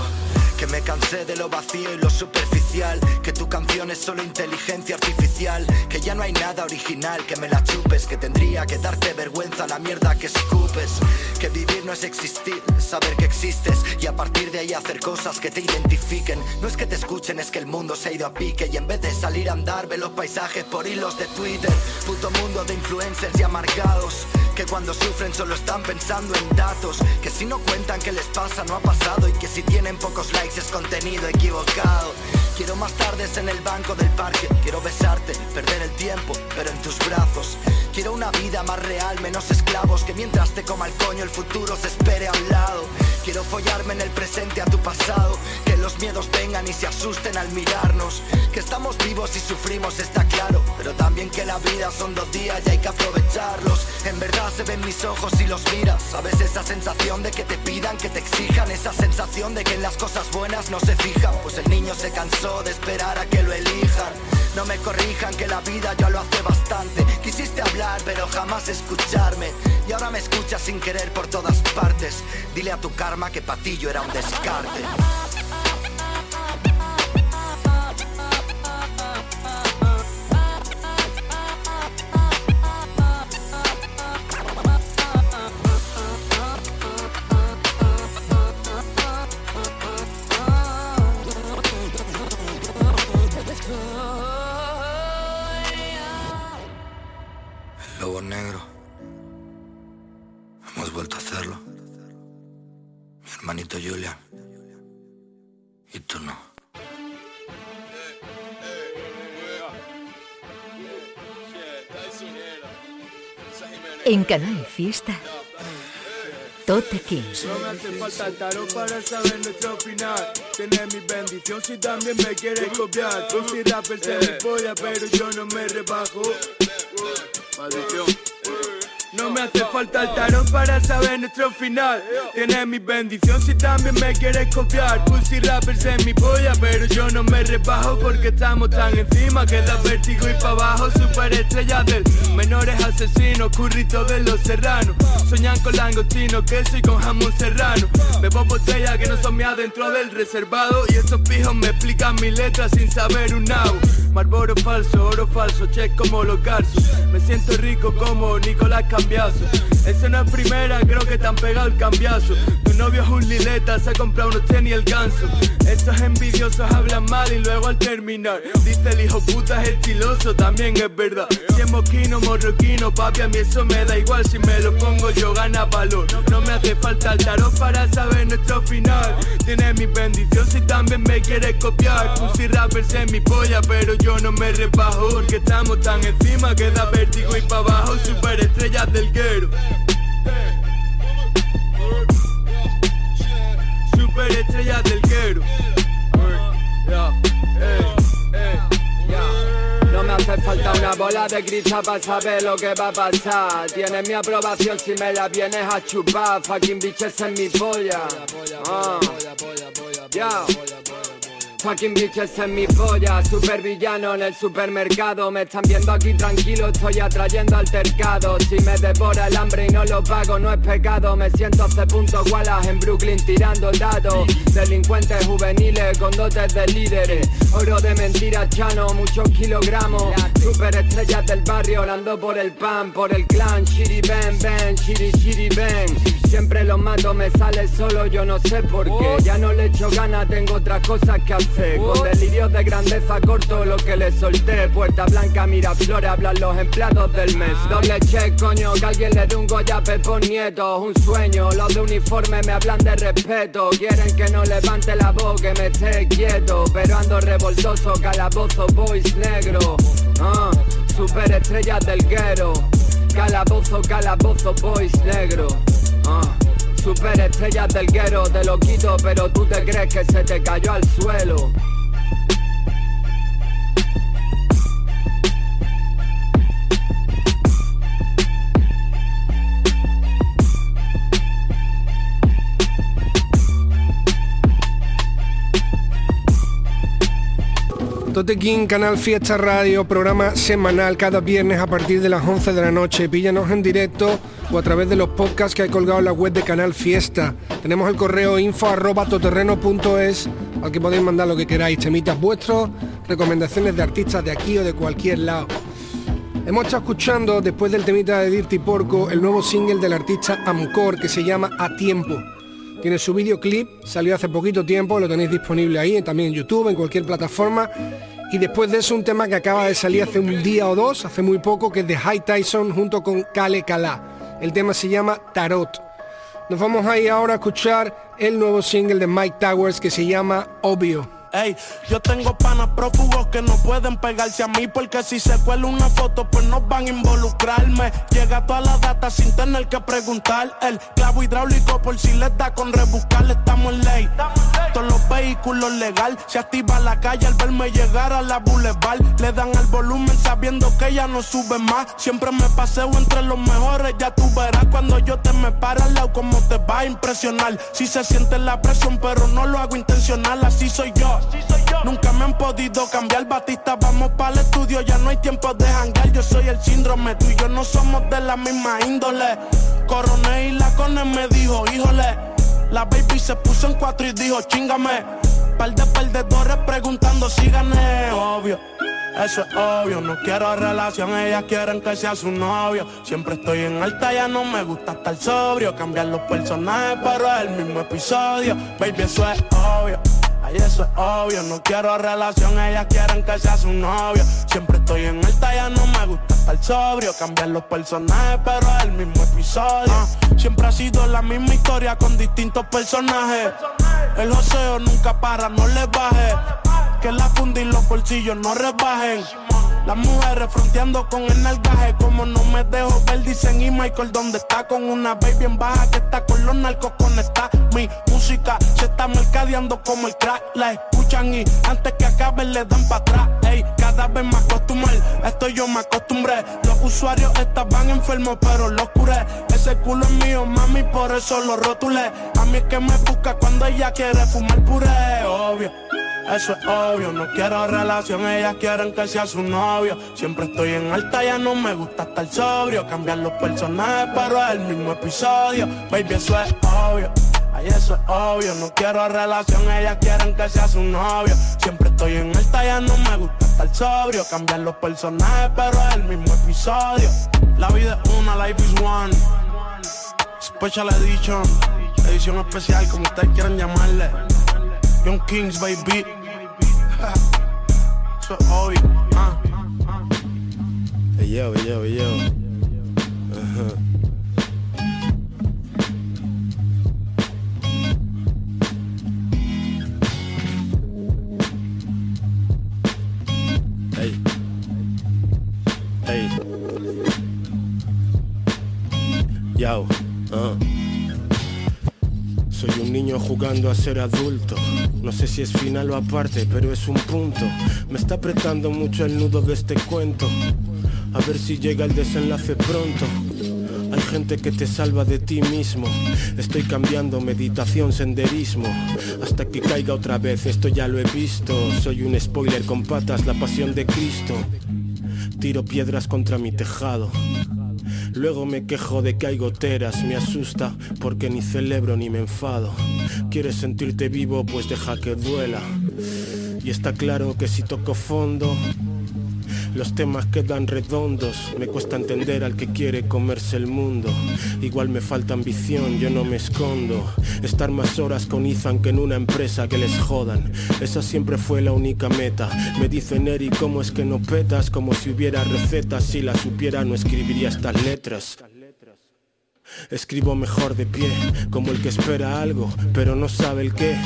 Que me cansé de lo vacío y lo superficial. Que tu canción es solo inteligencia artificial. Que ya no hay nada original, que me la chupes. Que tendría que darte vergüenza la mierda que escupes. Que vivir no es existir, saber que existes. Y a partir de ahí hacer cosas que te identifiquen. No es que te escuchen, es que el mundo se ha ido a pique. Y en vez de salir a andar, ve los paisajes por hilos de Twitter. Puto mundo de influencers y amargados. Que cuando sufren solo están pensando en datos. Que si no cuentan qué les pasa no ha pasado. Y que si tienen pocos likes es contenido equivocado. Quiero más tardes en el banco del parque. Quiero besarte, perder el tiempo, pero en tus brazos. Quiero una vida más real, menos esclavos. Que mientras te coma el coño el futuro se espere a un lado. Quiero follarme en el presente a tu pasado. Que los miedos vengan y se asusten al mirarnos. Que estamos vivos y sufrimos está claro. Pero también que la vida son dos días y hay que aprovecharlos. En verdad se ven mis ojos y los miras. ¿Sabes esa sensación de que te pidan, que te exijan? Esa sensación de que en las cosas buenas no se fijan. Pues el niño se cansó de esperar a que lo elijan. No me corrijan que la vida ya lo hace bastante. Quisiste hablar pero jamás escucharme. Y ahora me escuchas sin querer por todas partes. Dile a tu karma que patillo era un descarte El lobo negro. Hemos vuelto a hacerlo. Mi hermanito Julian. Y tú no. En Canal Fiesta. Tote King. No me hace falta el tarot para saber nuestro final. Tienes mi bendición si también me quieres copiar. Tú si se mi polla, pero yo no me rebajo. Maldición. No me hace falta el tarot para saber nuestro final. Tienes mi bendición si también me quieres copiar. Pussy rappers en mi polla, pero yo no me rebajo porque estamos tan encima que da vértigo y pa' abajo. Superestrella del menores asesinos, currito de los serranos. Soñan con langostino, queso y con jamón serrano. Bebo botella que no son mías dentro del reservado. Y estos pijos me explican mi letra sin saber un nabo. Marlboro falso, oro falso, check como los garzos. Me siento rico como Nicolás Cabo cambiazo. Esa no es primera, creo que te han pegado el cambiazo. Novio es un lileta, se ha comprado unos tenis el ganso. Estos envidiosos hablan mal y luego al terminar Dice el hijo puta es estiloso, también es verdad. Si es moquino, morroquino, papi a mí eso me da igual. Si me lo pongo yo gana valor. No me hace falta el tarot para saber nuestro final. Tienes mi bendición si también me quieres copiar. Pussy rappers en mi polla pero yo no me rebajo Porque estamos tan encima que da vértigo y pa' abajo Superestrellas del guero Del guero no me hace falta una bola de grita para saber lo que va a pasar. Tienes mi aprobación si me la vienes a chupar. Fucking bitches en mi polla. Ah. Fucking bitches en mi polla, super villano en el supermercado. Me están viendo aquí tranquilo, estoy atrayendo altercado Si me devora el hambre y no lo pago, no es pecado. Me siento hace punto Wallace en Brooklyn tirando dados Delincuentes juveniles con dotes de líderes. Oro de mentiras chano, muchos kilogramos. Super estrellas del barrio, orando por el pan, por el clan. Shiri ben ben, shiri shiri ben. Siempre los mato, me sale solo, yo no sé por qué. Ya no le echo ganas, tengo otras cosas que hacer con delirios de grandeza corto lo que le solté. Puerta blanca, mira flores, hablan los empleados del mes. Doble check, coño, que alguien le dé un goyape por nieto. Un sueño, los de uniforme me hablan de respeto. Quieren que no levante la voz, que me esté quieto. Pero ando revoltoso, calabozo, boys negro. Ah, Super estrellas del guero. Calabozo, calabozo, boys negro. Ah. Super estrellas del guero, te lo quito, pero tú te crees que se te cayó al suelo. Tote King, Canal Fiesta Radio, programa semanal cada viernes a partir de las 11 de la noche. Píllanos en directo o a través de los podcasts que hay colgado en la web de Canal Fiesta. Tenemos el correo info arroba toterreno.es al que podéis mandar lo que queráis, temitas vuestros, recomendaciones de artistas de aquí o de cualquier lado. Hemos estado escuchando, después del temita de Dirty Porco, el nuevo single del artista Amcor que se llama A Tiempo. Tiene su videoclip, salió hace poquito tiempo, lo tenéis disponible ahí, también en YouTube, en cualquier plataforma. Y después de eso un tema que acaba de salir hace un día o dos, hace muy poco, que es de High Tyson junto con Kale Kala. El tema se llama Tarot. Nos vamos ahí ahora a escuchar el nuevo single de Mike Towers que se llama Obvio. Ey, yo tengo panas prófugos que no pueden pegarse a mí porque si se cuela una foto pues no van a involucrarme. Llega toda la data sin tener que preguntar. El clavo hidráulico por si les da con rebuscarle estamos en ley. Todos los vehículos legal se activa la calle al verme llegar a la boulevard. Le dan al volumen sabiendo que ya no sube más. Siempre me paseo entre los mejores, ya tú verás cuando yo te me para al lado como te va a impresionar. Si se siente la presión pero no lo hago intencional, así soy yo. Nunca me han podido cambiar Batista, vamos para el estudio, ya no hay tiempo de jangar Yo soy el síndrome, tú y yo no somos de la misma índole Coroné y la cone me dijo, híjole La baby se puso en cuatro y dijo, chingame Par de perdedores preguntando si gané, obvio eso es obvio, no quiero relación, ellas quieren que sea su novio. Siempre estoy en alta, ya no me gusta estar sobrio. Cambiar los personajes, pero es el mismo episodio. Baby, eso es obvio. Ay, eso es obvio, no quiero relación, ellas quieren que sea su novio. Siempre estoy en alta, ya no me gusta estar sobrio. Cambiar los personajes, pero es el mismo episodio. Ah, siempre ha sido la misma historia con distintos personajes. El joseo nunca para, no le baje. Que la funda y los bolsillos no rebajen. Las mujeres fronteando con el nalgaje Como no me dejo ver dicen y Michael ¿Dónde está? Con una baby en baja que está con los narcos conecta Mi música se está mercadeando como el crack. La escuchan y antes que acabe le dan para atrás. Ey, cada vez más costumbre Esto yo me acostumbré. Los usuarios estaban enfermos pero los curé. Ese culo es mío mami por eso lo rotulé. A mí es que me busca cuando ella quiere fumar puré Obvio eso es obvio. No quiero relación, ellas quieren que sea su novio. Siempre estoy en alta, ya no me gusta estar sobrio. Cambiar los personajes, pero es el mismo episodio. Baby, eso es obvio. Ay, eso es obvio. No quiero relación, ellas quieren que sea su novio. Siempre estoy en alta, ya no me gusta estar sobrio. Cambian los personajes, pero es el mismo episodio. La vida es una, life is one. Special edition, edición especial, como ustedes quieran llamarle. Young Kings, baby. Eso es obvio. Ah. Hey yo, yo, yo. Uh-huh. Hey. Hey. Yo. Soy un niño jugando a ser adulto. No sé si es final o aparte, pero es un punto. Me está apretando mucho el nudo de este cuento. A ver si llega el desenlace pronto. Hay gente que te salva de ti mismo. Estoy cambiando meditación, senderismo. Hasta que caiga otra vez, esto ya lo he visto. Soy un spoiler con patas, la pasión de Cristo. Tiro piedras contra mi tejado. Luego me quejo de que hay goteras, me asusta porque ni celebro ni me enfado. ¿Quieres sentirte vivo? Pues deja que duela. Y está claro que si toco fondo, los temas quedan redondos, me cuesta entender al que quiere comerse el mundo. Igual me falta ambición, yo no me escondo. Estar más horas con Ethan que en una empresa que les jodan. Esa siempre fue la única meta. Me dicen Eri, ¿cómo es que no petas? Como si hubiera recetas, si la supiera no escribiría estas letras. Escribo mejor de pie, como el que espera algo, pero no sabe el qué.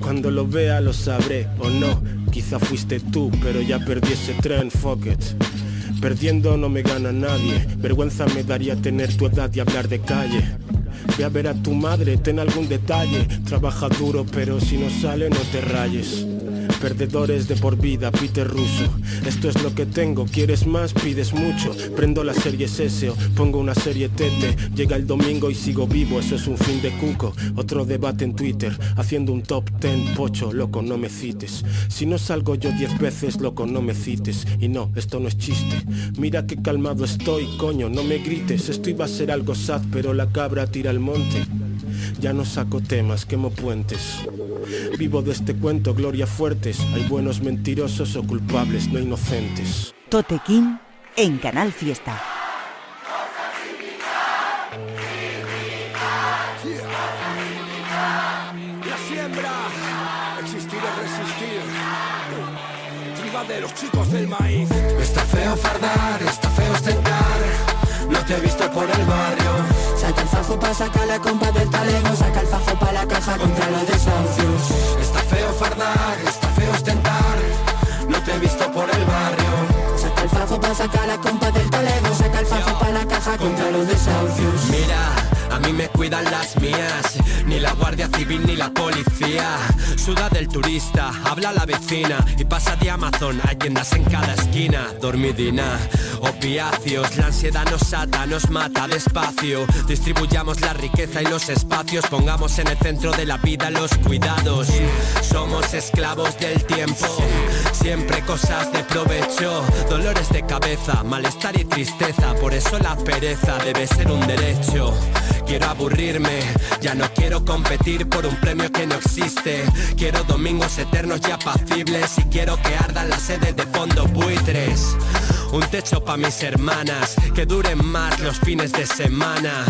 Cuando lo vea lo sabré o no. Quizá fuiste tú, pero ya perdí ese tren, fuck it. Perdiendo no me gana nadie. Vergüenza me daría tener tu edad y hablar de calle. Ve a ver a tu madre, ten algún detalle. Trabaja duro, pero si no sale no te rayes. Perdedores de por vida, Peter Russo. Esto es lo que tengo, quieres más, pides mucho. Prendo la serie S o pongo una serie Tete. Llega el domingo y sigo vivo, eso es un fin de cuco. Otro debate en Twitter, haciendo un top ten, pocho, loco, no me cites. Si no salgo yo diez veces, loco, no me cites. Y no, esto no es chiste. Mira qué calmado estoy, coño, no me grites. Esto iba a ser algo sad, pero la cabra tira al monte. Ya no saco temas, quemo puentes. Vivo de este cuento, gloria fuertes. Hay buenos mentirosos o culpables, no inocentes. Tote King en Canal Fiesta. La siembra, existir es resistir. Triba de los chicos del maíz. Está feo fardar, está feo ostentar. No te he visto por el barrio. Fajo pa' sacar la compa del talego Saca el fajo pa' la caja contra los desahucios Está feo fardar, está feo ostentar No te he visto por el barrio. Saca el fajo pa' sacar la compa del talego Saca el fajo pa' la caja contra los desahucios Mira, a mí me cuidan las mías. Ni la guardia civil ni la policía. Suda del turista, habla la vecina. Y pasa de Amazon, hay tiendas en cada esquina. Dormidina, opiáceos La ansiedad nos ata, nos mata despacio. Distribuyamos la riqueza y los espacios. Pongamos en el centro de la vida los cuidados. Somos esclavos del tiempo Siempre cosas de provecho. Dolores de cabeza, malestar y tristeza. Por eso la pereza debe ser un derecho. Quiero aburrirme, ya no quiero competir por un premio que no existe. Quiero domingos eternos y apacibles Y quiero que ardan las sedes de fondo buitres. Un techo pa' mis hermanas, que duren más los fines de semana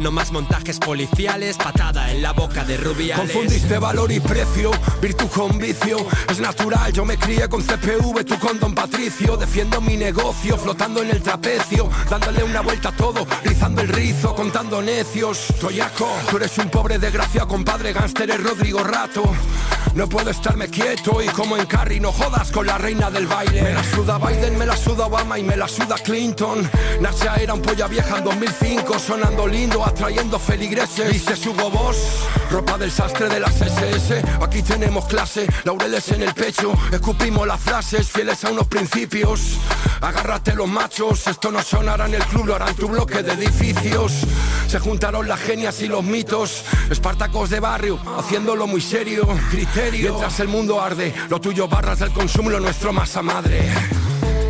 no más montajes policiales, patada en la boca de rubiales. Confundiste valor y precio, virtud con vicio. Es natural, yo me crié con CPV, tú con Don Patricio. Defiendo mi negocio, flotando en el trapecio, dándole una vuelta a todo, rizando el rizo, contando necios. Toyaco, tú eres un pobre desgraciado, compadre gánster, es Rodrigo Rato. No puedo estarme quieto y como en Carrie no jodas con la reina del baile. Me la suda Biden, me la suda Obama y me la suda Clinton. Nasia era un polla vieja en 2005, sonando lindo, atrayendo feligreses. Dice Hugo Boss, ropa del sastre de las SS. Aquí tenemos clase, laureles en el pecho. Escupimos las frases, fieles a unos principios. Agárrate los machos, esto no sonará en el club, lo harán tu bloque de edificios. Se juntaron las genias y los mitos. Espartacos de barrio, haciéndolo muy serio. Criterio. Mientras el mundo arde, lo tuyo barras del consumo, lo nuestro masa madre.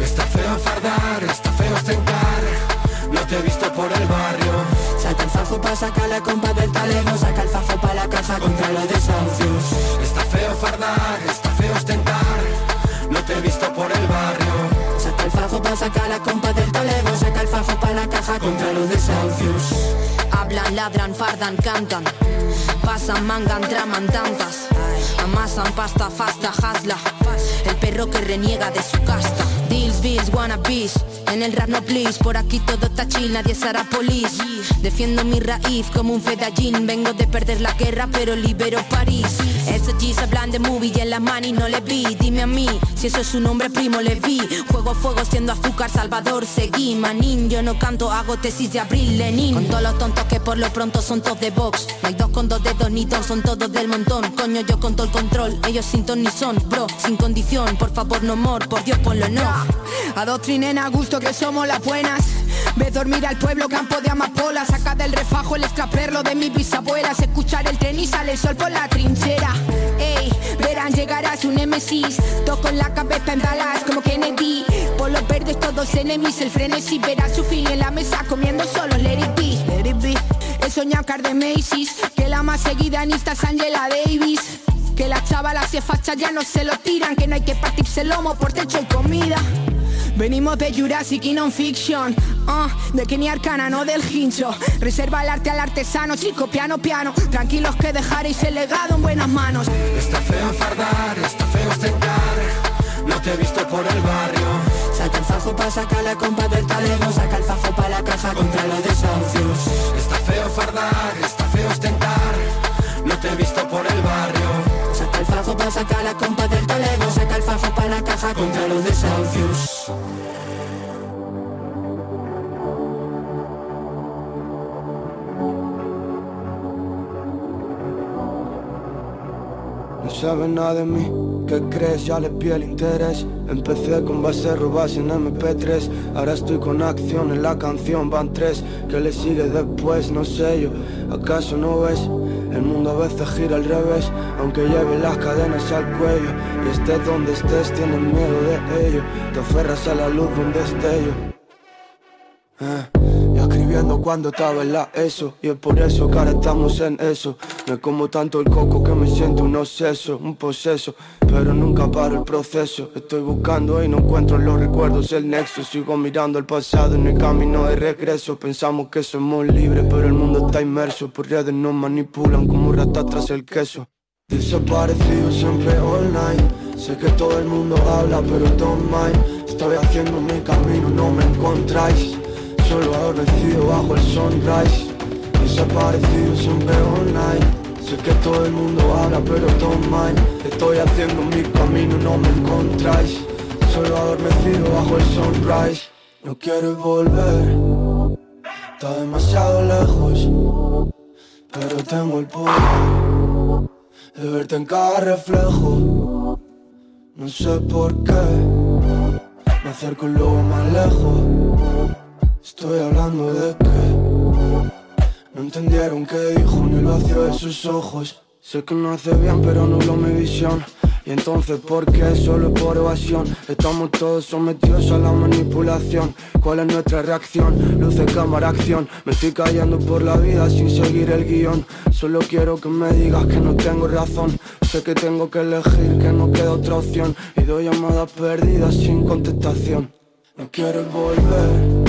Está feo fardar, está feo ostentar. No te he visto por el barrio. Saca el fajo pa' sacar la compa del talego Saca el fajo pa' la caja contra los desahucios Está feo fardar, está feo ostentar No te he visto por el barrio. Saca el fajo pa' sacar la compa del talego, saca el fajo pa' la caja contra los desahucios. Hablan, ladran, fardan, cantan. Pasan, mangan, traman tantas. Amasan pasta, fasta, hasla. El perro que reniega de su casta. Deals, bills, wannabes. En el rap no please, por aquí todo está chill, nadie será police. Defiendo mi raíz como un fedallín. Vengo de perder la guerra, pero libero París. Esos G's hablan de movie y en las manis no le vi. Dime a mí, si eso es su nombre primo le vi. Juego fuego siendo azúcar, Salvador, seguí. Manín, yo no canto, hago tesis de abril, Lenin. Con todos los tontos que por lo pronto son todos de box. No hay dos con dos dedos ni dos, son todos del montón. Coño, yo con todo el control, ellos sin ton ni son, bro, sin condición. Por favor, no mor, por Dios, ponlo no. Adoctrinen a gusto que somos las buenas. Ve dormir al pueblo, campo de amapola. Saca del refajo el extraperlo de mis bisabuelas. Escuchar el tren y sale el sol por la trinchera. Ey, verán llegar a su némesis. Toco en la cabeza en balas como Kennedy. Por los verdes todos enemies. El frenesí verá su fin en la mesa comiendo solo let it be. Let it be. He soñado de Macy's. Que la más seguida en esta es Angela Davis. Que las chavalas se fachas ya no se lo tiran. Que no hay que partirse el lomo por techo y comida. Venimos de Jurassic y non-fiction. Uh, De Kenny Arcana, no del hincho. Reserva el arte al artesano, chico, piano, piano. Tranquilos que dejaréis el legado en buenas manos. Está feo fardar, está feo ostentar. No te he visto por el barrio. Saca el fajo pa' sacar la compa del talego Saca el fajo pa' la caja contra los desahucios Está feo fardar, está feo ostentar. No te he visto por el barrio sacar la compa del talego Saca el fajo pa' la caja contra los desahucios. No saben nada de mí, ¿qué crees? Ya le pide el interés. Empecé con base robas en MP3 Ahora estoy con acción en la canción Van tres, ¿qué le sigue después? No sé yo, ¿acaso no ves? El mundo a veces gira al revés. Aunque lleve las cadenas al cuello. Y estés donde estés, tienes miedo de ello. Te aferras a la luz de un destello. Eh, escribiendo cuando estaba en la ESO. Y es por eso que ahora estamos en eso. Me como tanto el coco que me siento un obseso Un poseso, pero nunca paro el proceso. Estoy buscando y no encuentro en los recuerdos el nexo. Sigo mirando el pasado en el camino de regreso. Pensamos que somos libres pero el mundo está inmerso. Por redes nos manipulan como ratas tras el queso. Desaparecido siempre online. Sé que todo el mundo habla pero don't mind. Estoy haciendo mi camino, no me encontráis Solo adormecido bajo el sunrise. Desaparecido siempre online. Sé que todo el mundo habla pero mind. Estoy haciendo mi camino, no me encontráis. Solo adormecido bajo el sunrise. No quiero volver. Está demasiado lejos Pero tengo el poder De verte en cada reflejo. No sé por qué Me acerco luego más lejos Estoy hablando de que No entendieron qué dijo ni el vacío de sus ojos. Sé que no hace bien pero nubló mi visión. Y entonces, ¿por qué? Solo por evasión. Estamos todos sometidos a la manipulación. ¿Cuál es nuestra reacción? Luce, cámara, acción. Me estoy cayendo por la vida sin seguir el guion. Solo quiero que me digas que no tengo razón. Sé que tengo que elegir, que no queda otra opción. Y doy llamadas perdidas sin contestación. No quiero volver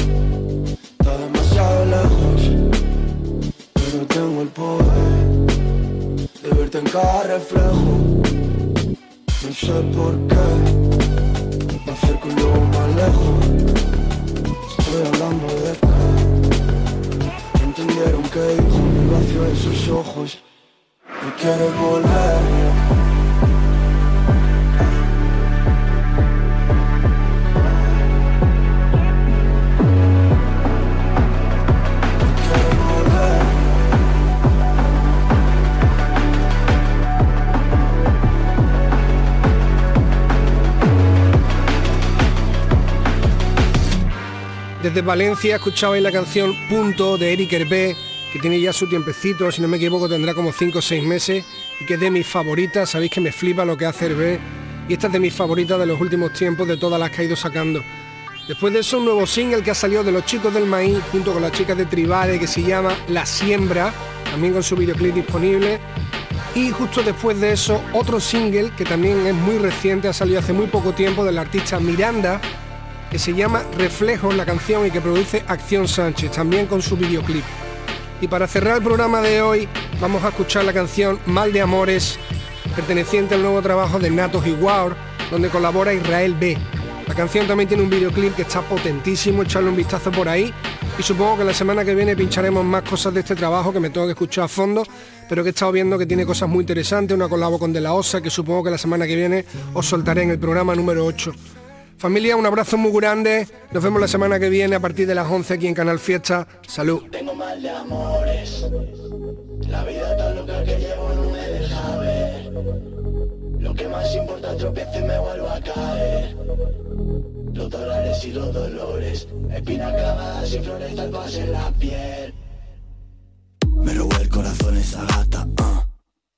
De verte en cada reflejo. No sé por qué Me acerco y luego más lejos Estoy hablando de que entendieron qué dijo el vacío de sus ojos. No quiero volver Desde Valencia escuchabais la canción Punto de Eric Hervé, que tiene ya su tiempecito, si no me equivoco tendrá como 5 o 6 meses, y que es de mis favoritas, sabéis que me flipa lo que hace Hervé, y esta es de mis favoritas de los últimos tiempos, de todas las que ha ido sacando. Después de eso, un nuevo single que ha salido de los chicos del maíz, junto con las chicas de Tribales, que se llama La Siembra, también con su videoclip disponible. Y justo después de eso, otro single que también es muy reciente, ha salido hace muy poco tiempo del artista Miranda, que se llama Reflejo la canción y que produce Acción Sánchez, también con su videoclip. Y para cerrar el programa de hoy, vamos a escuchar la canción Mal de Amores, perteneciente al nuevo trabajo de Natos y donde colabora Israel B. La canción también tiene un videoclip que está potentísimo, echarle un vistazo por ahí. Y supongo que la semana que viene pincharemos más cosas de este trabajo que me tengo que escuchar a fondo, pero que he estado viendo que tiene cosas muy interesantes, una colabo con De La Osa, que supongo que la semana que viene os soltaré en el programa número 8. Familia, un abrazo muy grande. Nos vemos la semana que viene a partir de las 11 aquí en Canal Fiesta. Salud. Tengo mal de amores. La vida tan loca que llevo no me deja ver. Lo que más importa tropiezo y me vuelvo a caer. Los dólares y los dolores. Espinas clavadas y flores tatuadas en la piel. Me robó el corazón esa gata, uh,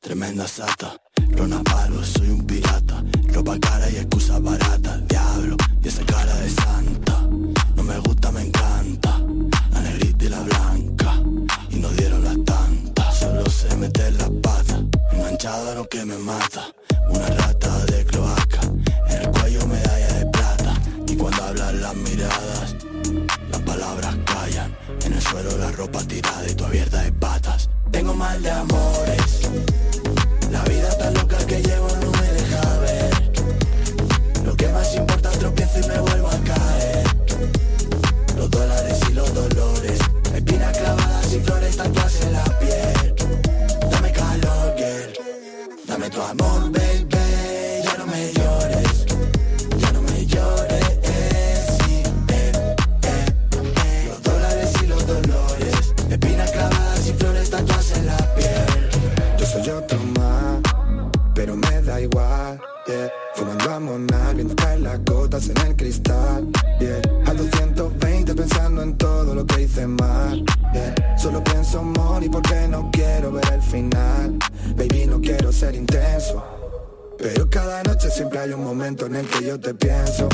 tremenda sata. Rona palo, soy un pirata. Ropa cara y excusa barata. Diablo, y esa cara de santa. No me gusta, me encanta. La negrita y la blanca. Y no dieron las tantas. Solo sé meter la pata. Enganchada lo que me mata. Una rata de cloaca. En el cuello medalla de plata. Y cuando hablan las miradas, las palabras callan. En el suelo la ropa tirada y tu abierta de patas. Tengo mal de amores. La vida tan loca que llevo y me te pienso.